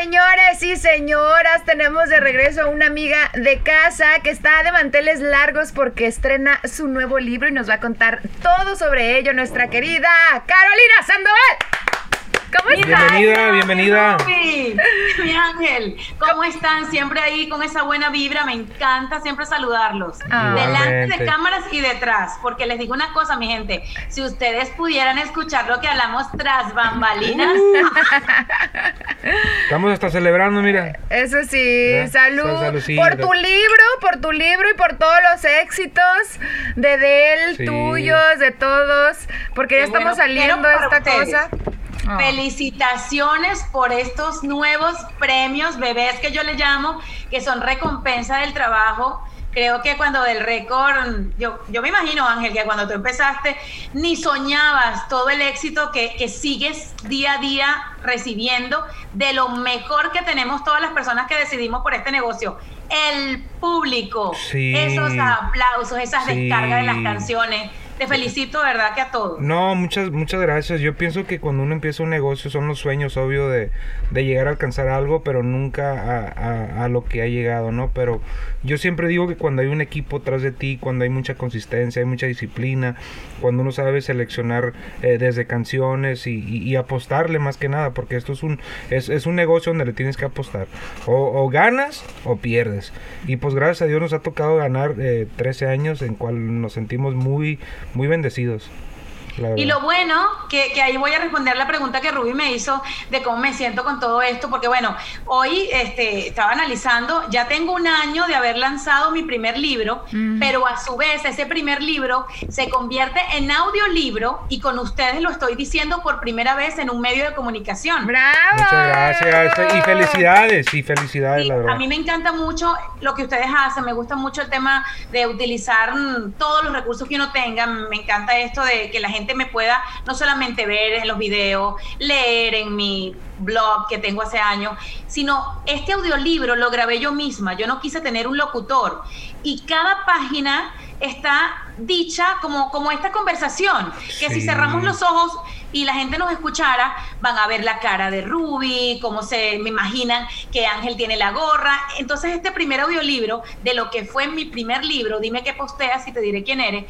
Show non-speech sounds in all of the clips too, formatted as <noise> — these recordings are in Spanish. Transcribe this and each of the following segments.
Señores y señoras, tenemos de regreso a una amiga de casa que está de manteles largos porque estrena su nuevo libro y nos va a contar todo sobre ello nuestra querida Carolina Sandoval. ¿Cómo estás? Bienvenida, bienvenida. Mi, ángel, ¿cómo están? Siempre ahí con esa buena vibra, me encanta siempre saludarlos. Ah. Delante de cámaras y detrás, porque les digo una cosa, mi gente, si ustedes pudieran escuchar lo que hablamos tras bambalinas, Estamos hasta celebrando, mira. Eso sí, salud por tu libro, por tu libro y por todos los éxitos de Del, Sí. tuyos, de todos, porque ya bueno, estamos saliendo de esta ustedes. cosa. Ah. felicitaciones por estos nuevos premios, bebés que yo le llamo, que son recompensa del trabajo. Creo que cuando del récord, yo, yo me imagino, Ángel, que cuando tú empezaste, ni soñabas todo el éxito que, que sigues día a día recibiendo de lo mejor que tenemos todas las personas que decidimos por este negocio. El público, Sí. esos aplausos, esas Sí. descargas de las canciones. Te felicito, verdad, que a todos. No, muchas, muchas gracias. Yo pienso que cuando uno empieza un negocio son los sueños, obvio, de, de llegar a alcanzar algo, pero nunca a, a- a lo que ha llegado, ¿no? Pero yo siempre digo que cuando hay un equipo tras de ti, cuando hay mucha consistencia, hay mucha disciplina, cuando uno sabe seleccionar eh, desde canciones y, y- y apostarle más que nada, porque esto es un, es, es un negocio donde le tienes que apostar. O, o ganas o pierdes. Y pues gracias a Dios nos ha tocado ganar eh, 13 años en cual nos sentimos muy, muy bendecidos. Y lo bueno, que, que ahí voy a responder la pregunta que Ruby me hizo de cómo me siento con todo esto, porque bueno, hoy este, estaba analizando, ya tengo un año de haber lanzado mi primer libro, Mm. pero a su vez ese primer libro se convierte en audiolibro y con ustedes lo estoy diciendo por primera vez en un medio de comunicación. ¡Bravo! Muchas gracias y felicidades y felicidades, la verdad. a mí me encanta mucho lo que ustedes hacen, me gusta mucho el tema de utilizar mm, todos los recursos que uno tenga, me encanta esto de que la gente me pueda no solamente ver en los videos, leer en mi blog que tengo hace años, sino este audiolibro lo grabé yo misma, yo no quise tener un locutor. Y cada página está dicha como, como esta conversación, que si cerramos los ojos y la gente nos escuchara, van a ver la cara de Ruby, cómo se me imaginan que Ángel tiene la gorra. Entonces, este primer audiolibro de lo que fue mi primer libro, dime qué posteas y te diré quién eres,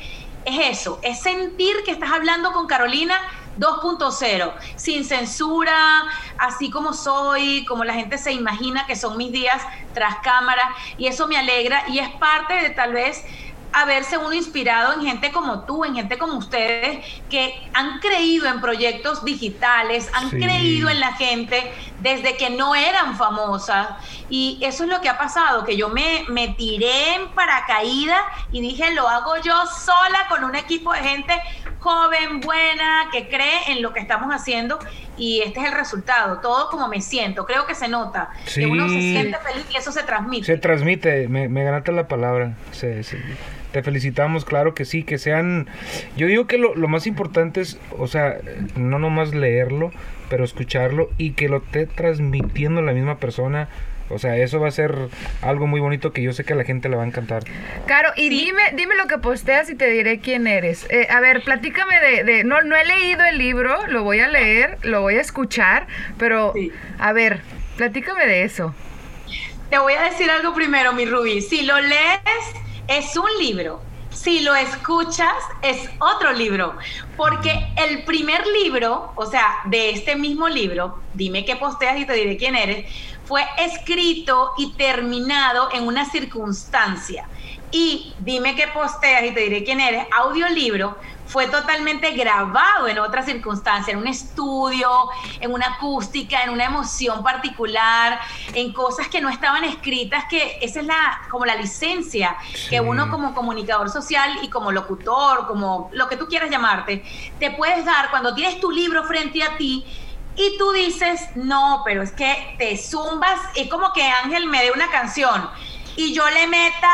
es eso, es sentir que estás hablando con Carolina 2.0, sin censura, así como soy, como la gente se imagina que son mis días tras cámara, y eso me alegra y es parte de tal vez haberse uno inspirado en gente como tú, en gente como ustedes, que han creído en proyectos digitales, han Sí. creído en la gente desde que no eran famosas. Y eso es lo que ha pasado, que yo me, me tiré en paracaídas y dije, lo hago yo sola con un equipo de gente joven, buena, que cree en lo que estamos haciendo. Y este es el resultado, todo como me siento, creo que se nota, que uno se siente feliz y eso se transmite. Se transmite, me, me ganaste la palabra. Se- se- te felicitamos, claro que sí, que sean... Yo digo que lo, lo más importante es, o sea, no nomás leerlo, pero escucharlo y que lo esté transmitiendo la misma persona. O sea, eso va a ser algo muy bonito que yo sé que a la gente le va a encantar. Caro, y Sí. dime, dime lo que posteas y te diré quién eres. Eh, a ver, platícame de, de- no, no he leído el libro, lo voy a leer, lo voy a escuchar, pero Sí. a ver, platícame de eso. Te voy a decir algo primero, mi Rubí. Si lo lees, es un libro. Si lo escuchas, es otro libro. Porque el primer libro, o sea, de este mismo libro, dime qué posteas y te diré quién eres, fue escrito y terminado en una circunstancia. Y dime qué posteas y te diré quién eres, audiolibro, fue totalmente grabado en otra circunstancia, en un estudio, en una acústica, en una emoción particular, en cosas que no estaban escritas, que esa es la como la licencia que uno como comunicador social y como locutor, como lo que tú quieras llamarte, te puedes dar cuando tienes tu libro frente a ti y tú dices, no, pero es que te zumbas, es como que Ángel me dé una canción y yo le meta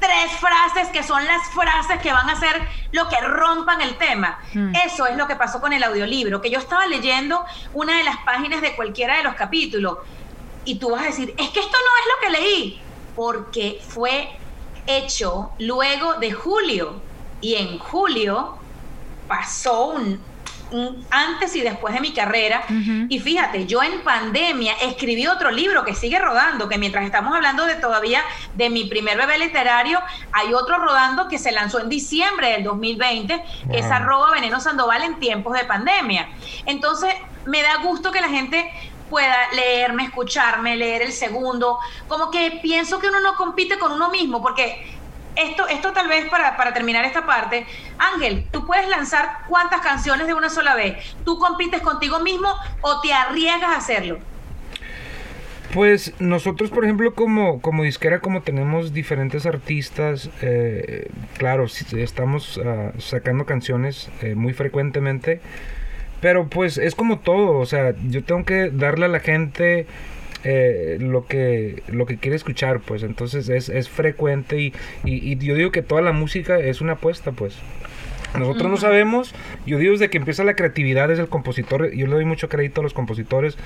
tres frases que son las frases que van a ser lo que rompan el tema. Mm. Eso es lo que pasó con el audiolibro, que yo estaba leyendo una de las páginas de cualquiera de los capítulos y tú vas a decir, es que esto no es lo que leí, porque fue hecho luego de julio y en julio pasó un, antes y después de mi carrera. Y fíjate, yo en pandemia escribí otro libro que sigue rodando, que mientras estamos hablando de todavía de mi primer bebé literario, hay otro rodando que se lanzó en diciembre del 2020, que es arroba Veneno Sandoval en tiempos de pandemia. Entonces, me da gusto que la gente pueda leerme, escucharme, leer el segundo, como que pienso que uno no compite con uno mismo, porque esto, esto tal vez para, para, terminar esta parte, Ángel, tú puedes lanzar cuántas canciones de una sola vez. ¿Tú compites contigo mismo o te arriesgas a hacerlo? Pues nosotros, por ejemplo, como, como disquera, como tenemos diferentes artistas, eh, claro, estamos ah, sacando canciones eh, muy frecuentemente, pero pues es como todo, o sea, yo tengo que darle a la gente eh, lo que lo que quiere escuchar pues. Entonces es, es frecuente y, y, yo digo que toda la música es una apuesta pues nosotros no sabemos, yo digo desde que empieza la creatividad es el compositor, yo le doy mucho crédito a los compositores,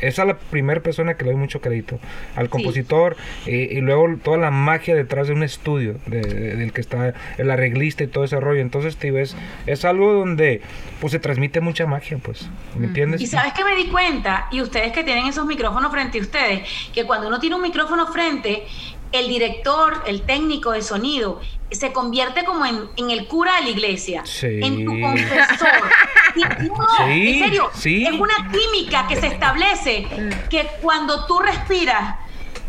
es a la primera persona que le doy mucho crédito, al compositor eh, y luego toda la magia detrás de un estudio, del que está el arreglista y todo ese rollo, entonces te ves, es algo donde pues se transmite mucha magia, pues, ¿me entiendes? Y sabes que me di cuenta, y ustedes que tienen esos micrófonos frente a ustedes, que cuando uno tiene un micrófono frente, el director, el técnico de sonido, se convierte como en, el cura de la iglesia, en tu confesor. <laughs> en serio, es una química que se establece que cuando tú respiras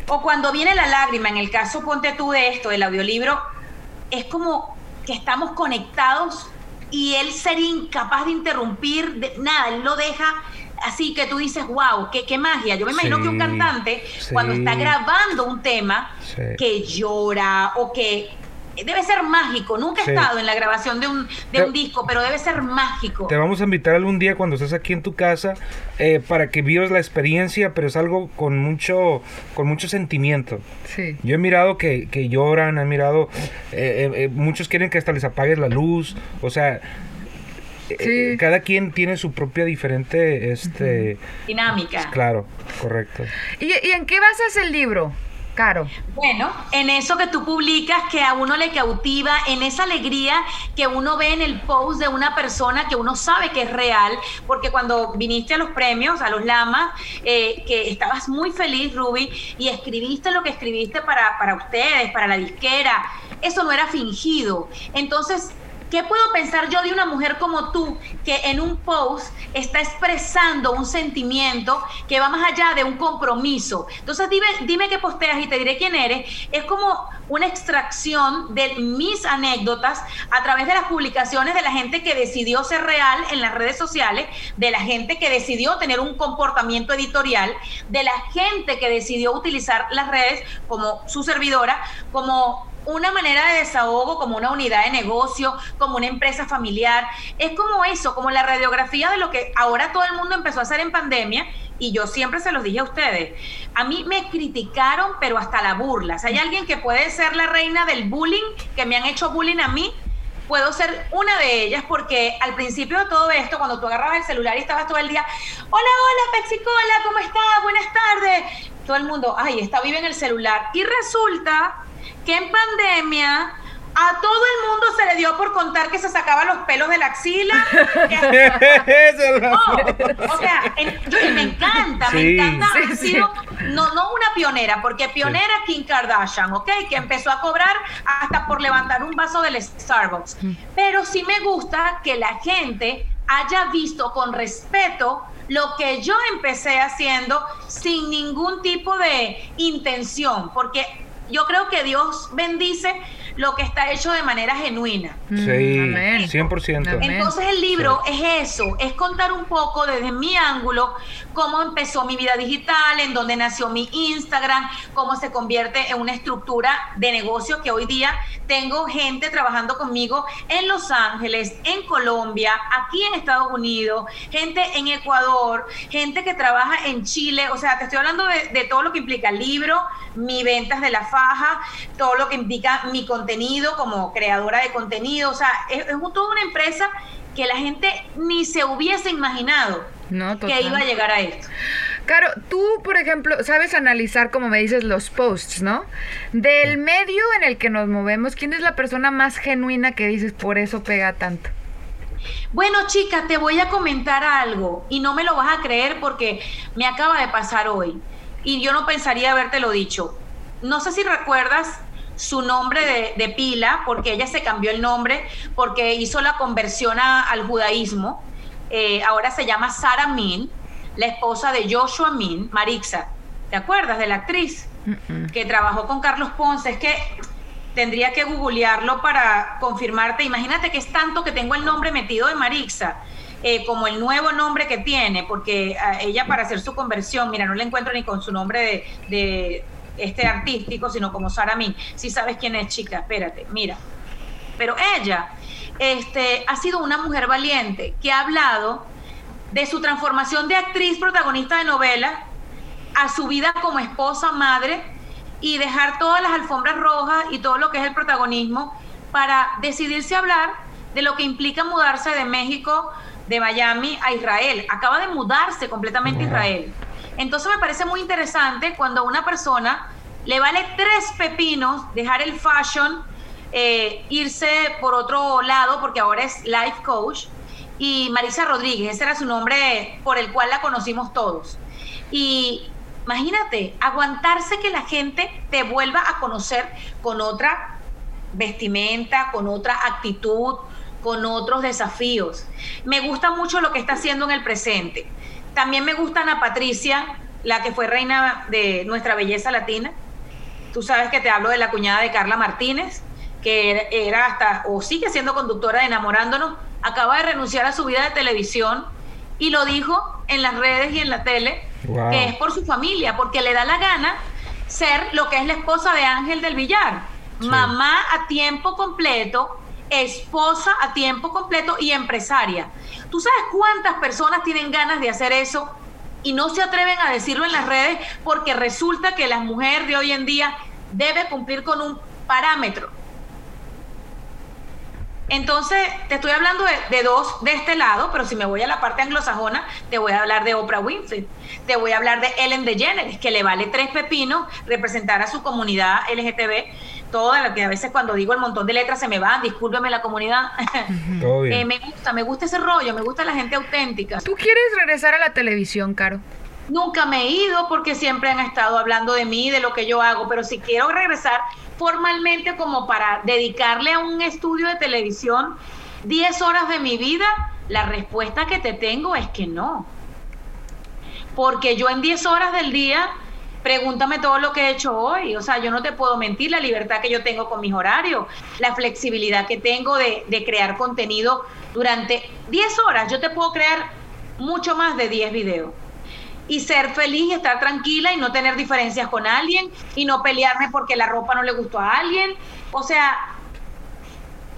o cuando viene la lágrima, en el caso ponte tú de esto, del audiolibro, es como que estamos conectados y él sería incapaz de interrumpir, de, nada, él lo deja así que tú dices, wow, qué, qué magia. Yo me imagino que un cantante, cuando está grabando un tema, que llora o que debe ser mágico. Nunca he estado en la grabación de, un, de un, disco, pero debe ser mágico. Te vamos a invitar algún día cuando estés aquí en tu casa eh, para que vivas la experiencia, pero es algo con mucho, con mucho sentimiento. Sí. Yo he mirado que, que lloran, he mirado, eh, eh, muchos quieren que hasta les apagues la luz, o sea, eh, cada quien tiene su propia diferente este dinámica. Claro, correcto. ¿Y, en qué basas el libro? Caro. Bueno, en eso que tú publicas que a uno le cautiva, en esa alegría que uno ve en el post de una persona que uno sabe que es real, porque cuando viniste a los premios, a los Lamas, eh, que estabas muy feliz, Ruby, y escribiste lo que escribiste para, para ustedes, para la disquera, eso no era fingido. Entonces, ¿Qué puedo pensar yo de una mujer como tú que en un post está expresando un sentimiento que va más allá de un compromiso? Entonces dime, dime qué posteas y te diré quién eres. Es como una extracción de mis anécdotas a través de las publicaciones de la gente que decidió ser real en las redes sociales, de la gente que decidió tener un comportamiento editorial, de la gente que decidió utilizar las redes como su servidora, como una manera de desahogo como una unidad de negocio, como una empresa familiar. Es como eso, como la radiografía de lo que ahora todo el mundo empezó a hacer en pandemia. Y yo siempre se los dije a ustedes. A mí me criticaron, pero hasta la burla. hay alguien que puede ser la reina del bullying, que me han hecho bullying a mí, puedo ser una de ellas porque al principio de todo esto, cuando tú agarrabas el celular y estabas todo el día, hola, hola, Pexicola, ¿cómo estás? Buenas tardes. Todo el mundo, ay, está vive en el celular. Y resulta que en pandemia a todo el mundo se le dio por contar que se sacaba los pelos de la axila. <laughs> <laughs> o sea, me encanta, me encanta. ha sido, no, no una pionera, porque pionera Kim Kardashian, ¿ok? Que empezó a cobrar hasta por levantar un vaso del Starbucks. Pero sí me gusta que la gente haya visto con respeto lo que yo empecé haciendo sin ningún tipo de intención, porque yo creo que Dios bendice lo que está hecho de manera genuina. Sí, 100%. Entonces el libro es eso, es contar un poco desde mi ángulo cómo empezó mi vida digital, en dónde nació mi Instagram, cómo se convierte en una estructura de negocio que hoy día tengo gente trabajando conmigo en Los Ángeles, en Colombia, aquí en Estados Unidos, gente en Ecuador, gente que trabaja en Chile, o sea, te estoy hablando de, todo lo que implica el libro, mi ventas de la faja, todo lo que implica mi contenido contenido, como creadora de contenido, o sea, es, es toda una empresa que la gente ni se hubiese imaginado que iba a llegar a esto. Claro, tú, por ejemplo, sabes analizar, como me dices, los posts, ¿no? Del medio en el que nos movemos, ¿quién es la persona más genuina que dices por eso pega tanto? Bueno, chica, te voy a comentar algo y no me lo vas a creer porque me acaba de pasar hoy y yo no pensaría habértelo dicho. No sé si recuerdas su nombre de, pila, porque ella se cambió el nombre, porque hizo la conversión al judaísmo. Eh, ahora se llama Sarah Min, la esposa de Joshua Min, Marixa. ¿Te acuerdas de la actriz? Que trabajó con Carlos Ponce. Es que tendría que googlearlo para confirmarte. Imagínate que es tanto que tengo el nombre metido de Marixa. Eh, como el nuevo nombre que tiene, porque ella para hacer su conversión, mira, no la encuentro ni con su nombre de, este artístico, sino como Sara Min. Si sabes quién es, chica, espérate, mira. Pero ella este, ha sido una mujer valiente que ha hablado de su transformación de actriz protagonista de novela a su vida como esposa, madre y dejar todas las alfombras rojas y todo lo que es el protagonismo para decidirse a hablar de lo que implica mudarse de México, de Miami a Israel. Acaba de mudarse completamente a Israel. Entonces me parece muy interesante cuando a una persona le vale tres pepinos dejar el fashion, eh, irse por otro lado, porque ahora es life coach, y Marisa Rodríguez, ese era su nombre por el cual la conocimos todos. Y imagínate, aguantarse que la gente te vuelva a conocer con otra vestimenta, con otra actitud, con otros desafíos. Me gusta mucho lo que está haciendo en el presente. También me gusta Ana Patricia, la que fue reina de nuestra belleza latina. Tú sabes que te hablo de la cuñada de Carla Martínez, que era hasta, o sigue siendo conductora de Enamorándonos, acaba de renunciar a su vida de televisión y lo dijo en las redes y en la tele, que es por su familia, porque le da la gana ser lo que es la esposa de Ángel del Villar, mamá a tiempo completo, esposa a tiempo completo y empresaria. ¿Tú sabes cuántas personas tienen ganas de hacer eso y no se atreven a decirlo en las redes porque resulta que la mujer de hoy en día debe cumplir con un parámetro? Entonces, te estoy hablando de, dos de este lado, pero si me voy a la parte anglosajona, te voy a hablar de Oprah Winfrey, te voy a hablar de Ellen DeGeneres, que le vale tres pepinos representar a su comunidad LGTB, toda la que a veces cuando digo el montón de letras se me van, discúlpeme la comunidad. Eh, me gusta, me gusta ese rollo, me gusta la gente auténtica. ¿Tú quieres regresar a la televisión, Caro? Nunca me he ido porque siempre han estado hablando de mí, de lo que yo hago, pero si quiero regresar formalmente como para dedicarle a un estudio de televisión 10 horas de mi vida, la respuesta que te tengo es que no. Porque yo en 10 horas del día, pregúntame todo lo que he hecho hoy. O sea, yo no te puedo mentir la libertad que yo tengo con mis horarios, la flexibilidad que tengo de, de crear contenido durante 10 horas. Yo te puedo crear mucho más de 10 videos y ser feliz y estar tranquila y no tener diferencias con alguien y no pelearme porque la ropa no le gustó a alguien. O sea,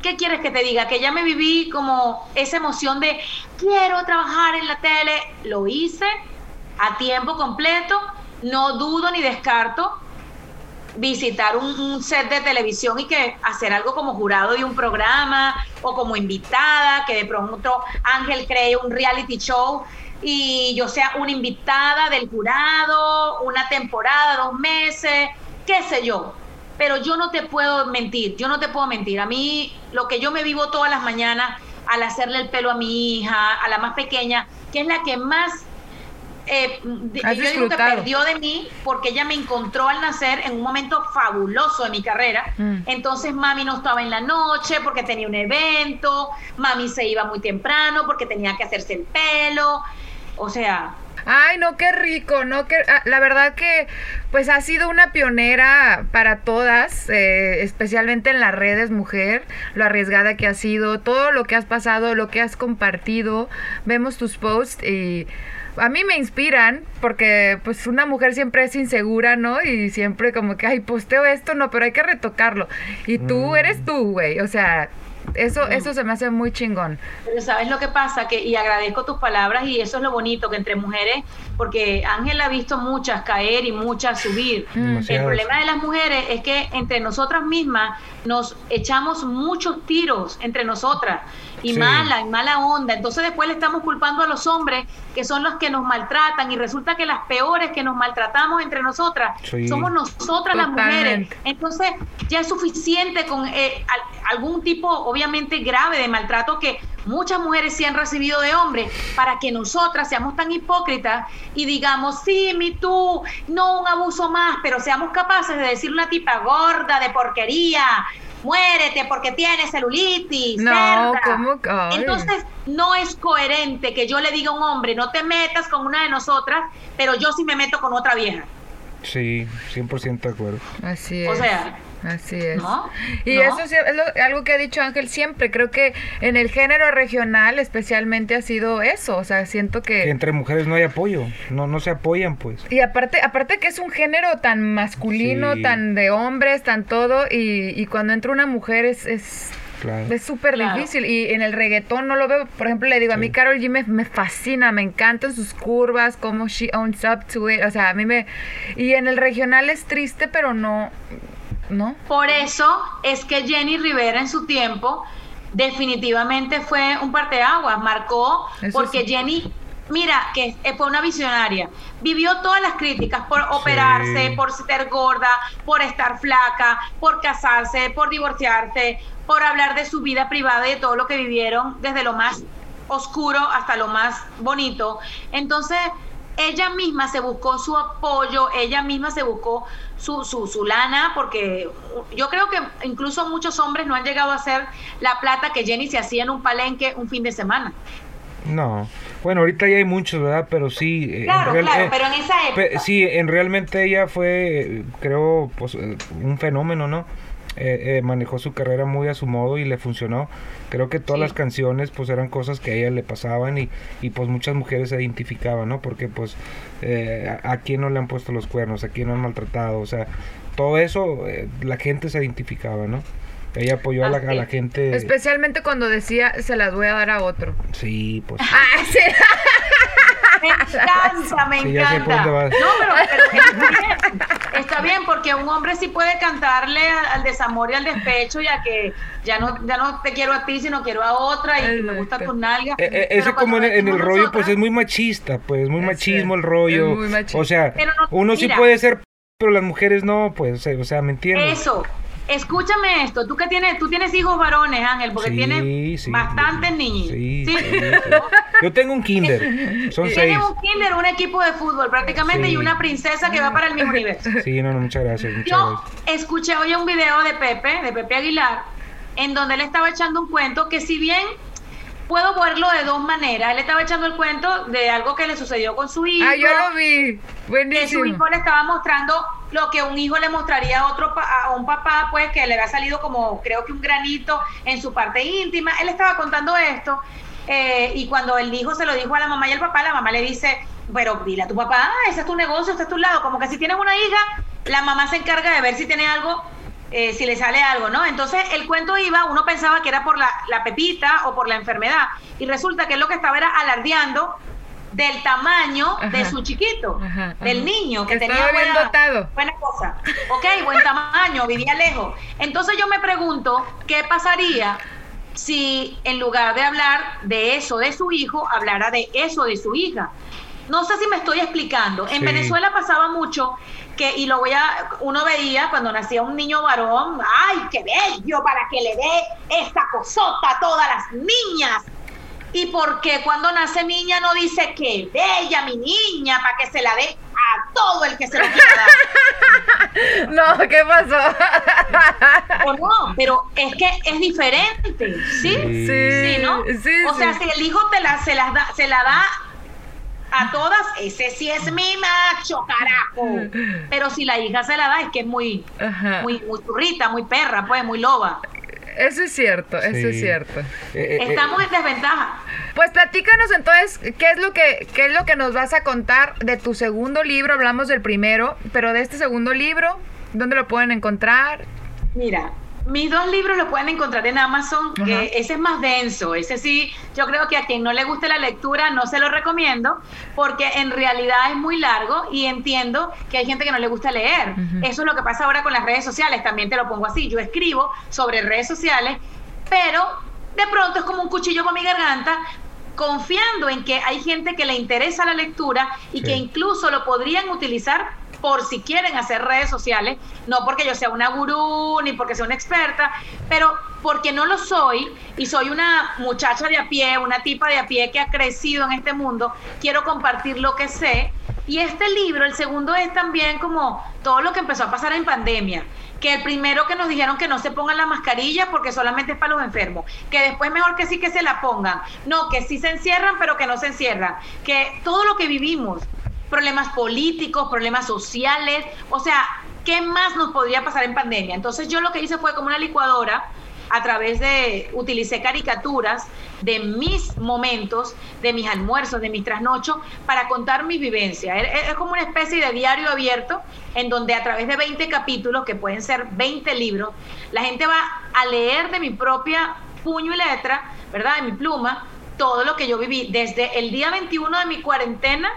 ¿qué quieres que te diga? Que ya me viví como esa emoción de quiero trabajar en la tele. Lo hice a tiempo completo, no dudo ni descarto visitar un, set de televisión y que hacer algo como jurado de un programa o como invitada, que de pronto Ángel cree un reality show y yo sea una invitada del jurado, una temporada, dos meses, qué sé yo. Pero yo no te puedo mentir, yo no te puedo mentir. A mí, lo que yo me vivo todas las mañanas al hacerle el pelo a mi hija, a la más pequeña, que es la que más eh, yo digo que perdió de mí porque ella me encontró al nacer en un momento fabuloso de mi carrera. Mm. Entonces mami no estaba en la noche porque tenía un evento, mami se iba muy temprano porque tenía que hacerse el pelo. O sea... Ay, no, qué rico, ¿no? Que, ah, la verdad que pues ha sido una pionera para todas, eh, especialmente en las redes, mujer, lo arriesgada que ha sido, todo lo que has pasado, lo que has compartido, vemos tus posts y a mí me inspiran porque pues una mujer siempre es insegura, ¿no? Y siempre como que, ay, posteo esto, no, pero hay que retocarlo. Y tú mm. eres tú, güey, o sea, Eso, eso se me hace muy chingón. Pero sabes lo que pasa, que y agradezco tus palabras y eso es lo bonito que entre mujeres, porque Ángel ha visto muchas caer y muchas subir. El Demasiadas. problema de las mujeres es que entre nosotras mismas nos echamos muchos tiros entre nosotras y Sí. mala, y mala onda. Entonces después le estamos culpando a los hombres que son los que nos maltratan y resulta que las peores que nos maltratamos entre nosotras Sí. somos nosotras las mujeres. Entonces ya es suficiente con eh, al- algún tipo obviamente grave de maltrato que muchas mujeres sí han recibido de hombres para que nosotras seamos tan hipócritas y digamos, sí, mi tú, no un abuso más, pero seamos capaces de decir una tipa gorda, de porquería, muérete porque tienes celulitis. No, cerda". ¿cómo que? Ay. Entonces, no es coherente que yo le diga a un hombre, no te metas con una de nosotras, pero yo sí me meto con otra vieja. Sí, 100% de acuerdo. Así es. O sea, Así es. ¿no? Y ¿No? eso sí es lo- algo que ha dicho Ángel siempre. Creo que en el género regional especialmente ha sido eso. O sea, siento Que que... entre mujeres no hay apoyo, no, no se apoyan pues. Y aparte, aparte que es un género tan masculino, Sí. tan de hombres, tan todo, y, y cuando entra una mujer es, es, Claro. es súper Claro. difícil. Y en el reggaetón no lo veo, por ejemplo, le digo, a mí. Carol G me, me fascina, me encantan sus curvas, cómo she owns up to it, o sea, a mí me... Y en el regional es triste, pero no... ¿No? Por eso es que Jenny Rivera en su tiempo definitivamente fue un parteaguas, marcó, Eso porque sí. Jenny, mira, que fue una visionaria, vivió todas las críticas por operarse, por ser gorda, por estar flaca, por casarse, por divorciarse, por hablar de su vida privada y de todo lo que vivieron, desde lo más oscuro hasta lo más bonito. Entonces, ella misma se buscó su apoyo, ella misma se buscó su, su, su lana, porque yo creo que incluso muchos hombres no han llegado a hacer la plata que Jenny se hacía en un palenque un fin de semana. No. Bueno, ahorita ya hay muchos, ¿verdad? Pero sí. eh, en Claro, real- claro, eh, pero en esa época. sí, en realmente ella fue, creo, pues, eh, un fenómeno, ¿no? Eh, eh, manejó su carrera muy a su modo y le funcionó. Creo que todas Sí. las canciones pues eran cosas que a ella le pasaban y, y pues muchas mujeres se identificaban, ¿no? Porque pues eh, a, a quién no le han puesto los cuernos, a quién no han maltratado, o sea, todo eso eh, la gente se identificaba, ¿no? Ella apoyó a la, a la gente. Especialmente cuando decía, se las voy a dar a otro. Sí, pues. Ah, <laughs> sí. Me <laughs> encanta, me Sí, encanta. No, pero, pero <laughs> está bien. Está bien, porque un hombre sí puede cantarle al, desamor y al despecho, ya que ya no, ya no te quiero a ti, sino quiero a otra y me gusta tu nalga. Eh, eh, ese como en, el- en el decimos rollo pues es muy machista, pues muy Es machismo el rollo. O sea, no- uno sí puede ser, pero las mujeres no, pues, o sea, ¿me entiendes? Eso. Escúchame esto, tú que tienes, tú tienes hijos varones, Ángel, porque Sí, tienes sí, bastantes sí, niños. Sí, sí, sí. Yo tengo un kinder, son seis. Tienes un kinder, un equipo de fútbol prácticamente Sí. y una princesa que va para el mismo universo. Sí, no, no, muchas gracias, muchas Yo gracias. escuché hoy un video de Pepe, de Pepe Aguilar, en donde él estaba echando un cuento que si bien puedo verlo de dos maneras, él estaba echando el cuento de algo que le sucedió con su hijo. Ah, yo lo vi. que su Buenísimo. hijo le estaba mostrando lo que un hijo le mostraría a otro a un papá, pues que le había salido como creo que un granito en su parte íntima. Él estaba contando esto eh, y cuando el hijo se lo dijo a la mamá y al papá, la mamá le dice, pero dile a tu papá, ah, ese es tu negocio, este es tu lado, como que si tienes una hija, la mamá se encarga de ver si tiene algo. Eh, si le sale algo, ¿no? Entonces el cuento iba, uno pensaba que era por la, la pepita o por la enfermedad, y resulta que él lo que estaba era alardeando del tamaño de su chiquito, Ajá, del niño, que, Que tenía buena, dotado. buena cosa. Ok, buen tamaño, vivía lejos. Entonces yo me pregunto, ¿qué pasaría si en lugar de hablar de eso de su hijo, hablara de eso de su hija? No sé si me estoy explicando. En Sí. Venezuela pasaba mucho que, y lo voy a, uno veía cuando nacía un niño varón, ¡ay, qué bello! Para que le dé esta cosota a todas las niñas. ¿Y por qué cuando nace niña no dice que bella mi niña para que se la dé a todo el que se lo quiera dar? <laughs> No, ¿qué pasó? o no, pero es que es diferente, ¿sí? Sí. Sí, ¿no? Sí, o sea, sí. si el hijo te la, se, las da, se la da a todas, ese sí es mi macho, carajo. Pero si la hija se la da, es que es muy, Ajá. muy, muy turrita, muy perra, pues, muy loba. Eso es cierto, eso es cierto. Eh, eh, eh, Estamos en desventaja. Pues platícanos entonces qué es lo que qué es lo que nos vas a contar de tu segundo libro. Hablamos del primero, pero de este segundo libro, ¿dónde lo pueden encontrar? Mira, mis dos libros los pueden encontrar en Amazon. que ese es más denso. Ese sí, yo creo que a quien no le guste la lectura no se lo recomiendo porque en realidad es muy largo y entiendo que hay gente que no le gusta leer. Eso es lo que pasa ahora con las redes sociales. También te lo pongo así. Yo escribo sobre redes sociales, pero de pronto es como un cuchillo con mi garganta confiando en que hay gente que le interesa la lectura y que incluso lo podrían utilizar por si quieren hacer redes sociales, no porque yo sea una gurú ni porque sea una experta, pero porque no lo soy y soy una muchacha de a pie, una tipa de a pie que ha crecido en este mundo, quiero compartir lo que sé. Y este libro, el segundo es también como todo lo que empezó a pasar en pandemia que el primero que nos dijeron que no se pongan la mascarilla porque solamente es para los enfermos, que después mejor que sí que se la pongan, no, que sí se encierran pero que no se encierran, que todo lo que vivimos, problemas políticos, problemas sociales, o sea, ¿qué más nos podría pasar en pandemia? Entonces yo lo que hice fue como una licuadora, a través de, utilicé caricaturas de mis momentos, de mis almuerzos, de mis trasnochos, para contar mis vivencias. Es, como una especie de diario abierto en donde a través de 20 capítulos, que pueden ser 20 libros, la gente va a leer de mi propia puño y letra, ¿verdad? De mi pluma, todo lo que yo viví desde el día 21 de mi cuarentena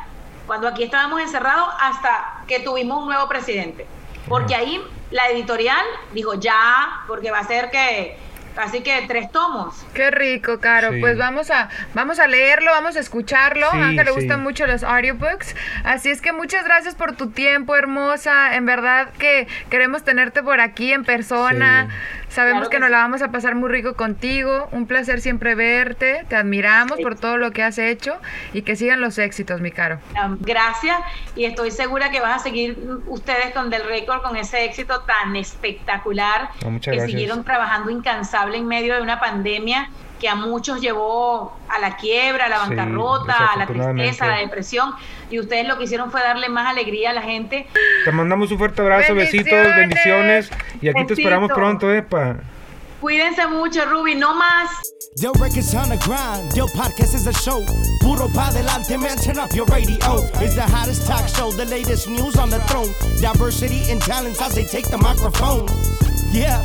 cuando aquí estábamos encerrados hasta que tuvimos un nuevo presidente. Porque ahí la editorial dijo ya, porque va a ser que Así que tres tomos. Qué rico, Caro. Pues vamos a, vamos a leerlo, vamos a escucharlo. a Ángel le gustan mucho los audiobooks. Así es que muchas gracias por tu tiempo, hermosa. En verdad que queremos tenerte por aquí en persona. Sabemos que, nos la vamos a pasar muy rico contigo. Un placer siempre verte. Te admiramos por todo lo que has hecho y que sigan los éxitos, mi Caro. Gracias y estoy segura que van a seguir ustedes con Del Record con ese éxito tan espectacular. que siguieron trabajando incansables en medio de una pandemia que a muchos llevó a la quiebra, a la bancarrota, a la tristeza, a la depresión. Y ustedes lo que hicieron fue darle más alegría a la gente. Te mandamos un fuerte abrazo, besitos, bendiciones. Y aquí te esperamos pronto, Epa. Cuídense mucho, Ruby, no más. Yo records on the grind, yo podcast is a show. Puro pa delante, man, turn up your radio. It's the hottest talk show, the latest news on the throne. Diversity and talents as they take the microphone. Yeah.